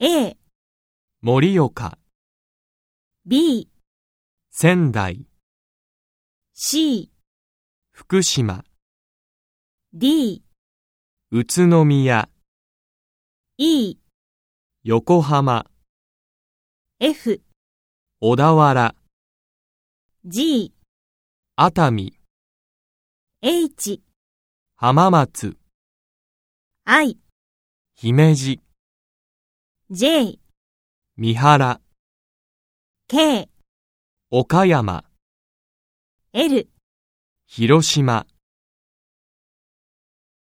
A、盛岡、B、仙台、C、福島、D、宇都宮、E、横浜、F、小田原、G、熱海、H、浜松、I、姫路、J、三原、K、岡山、L、広島。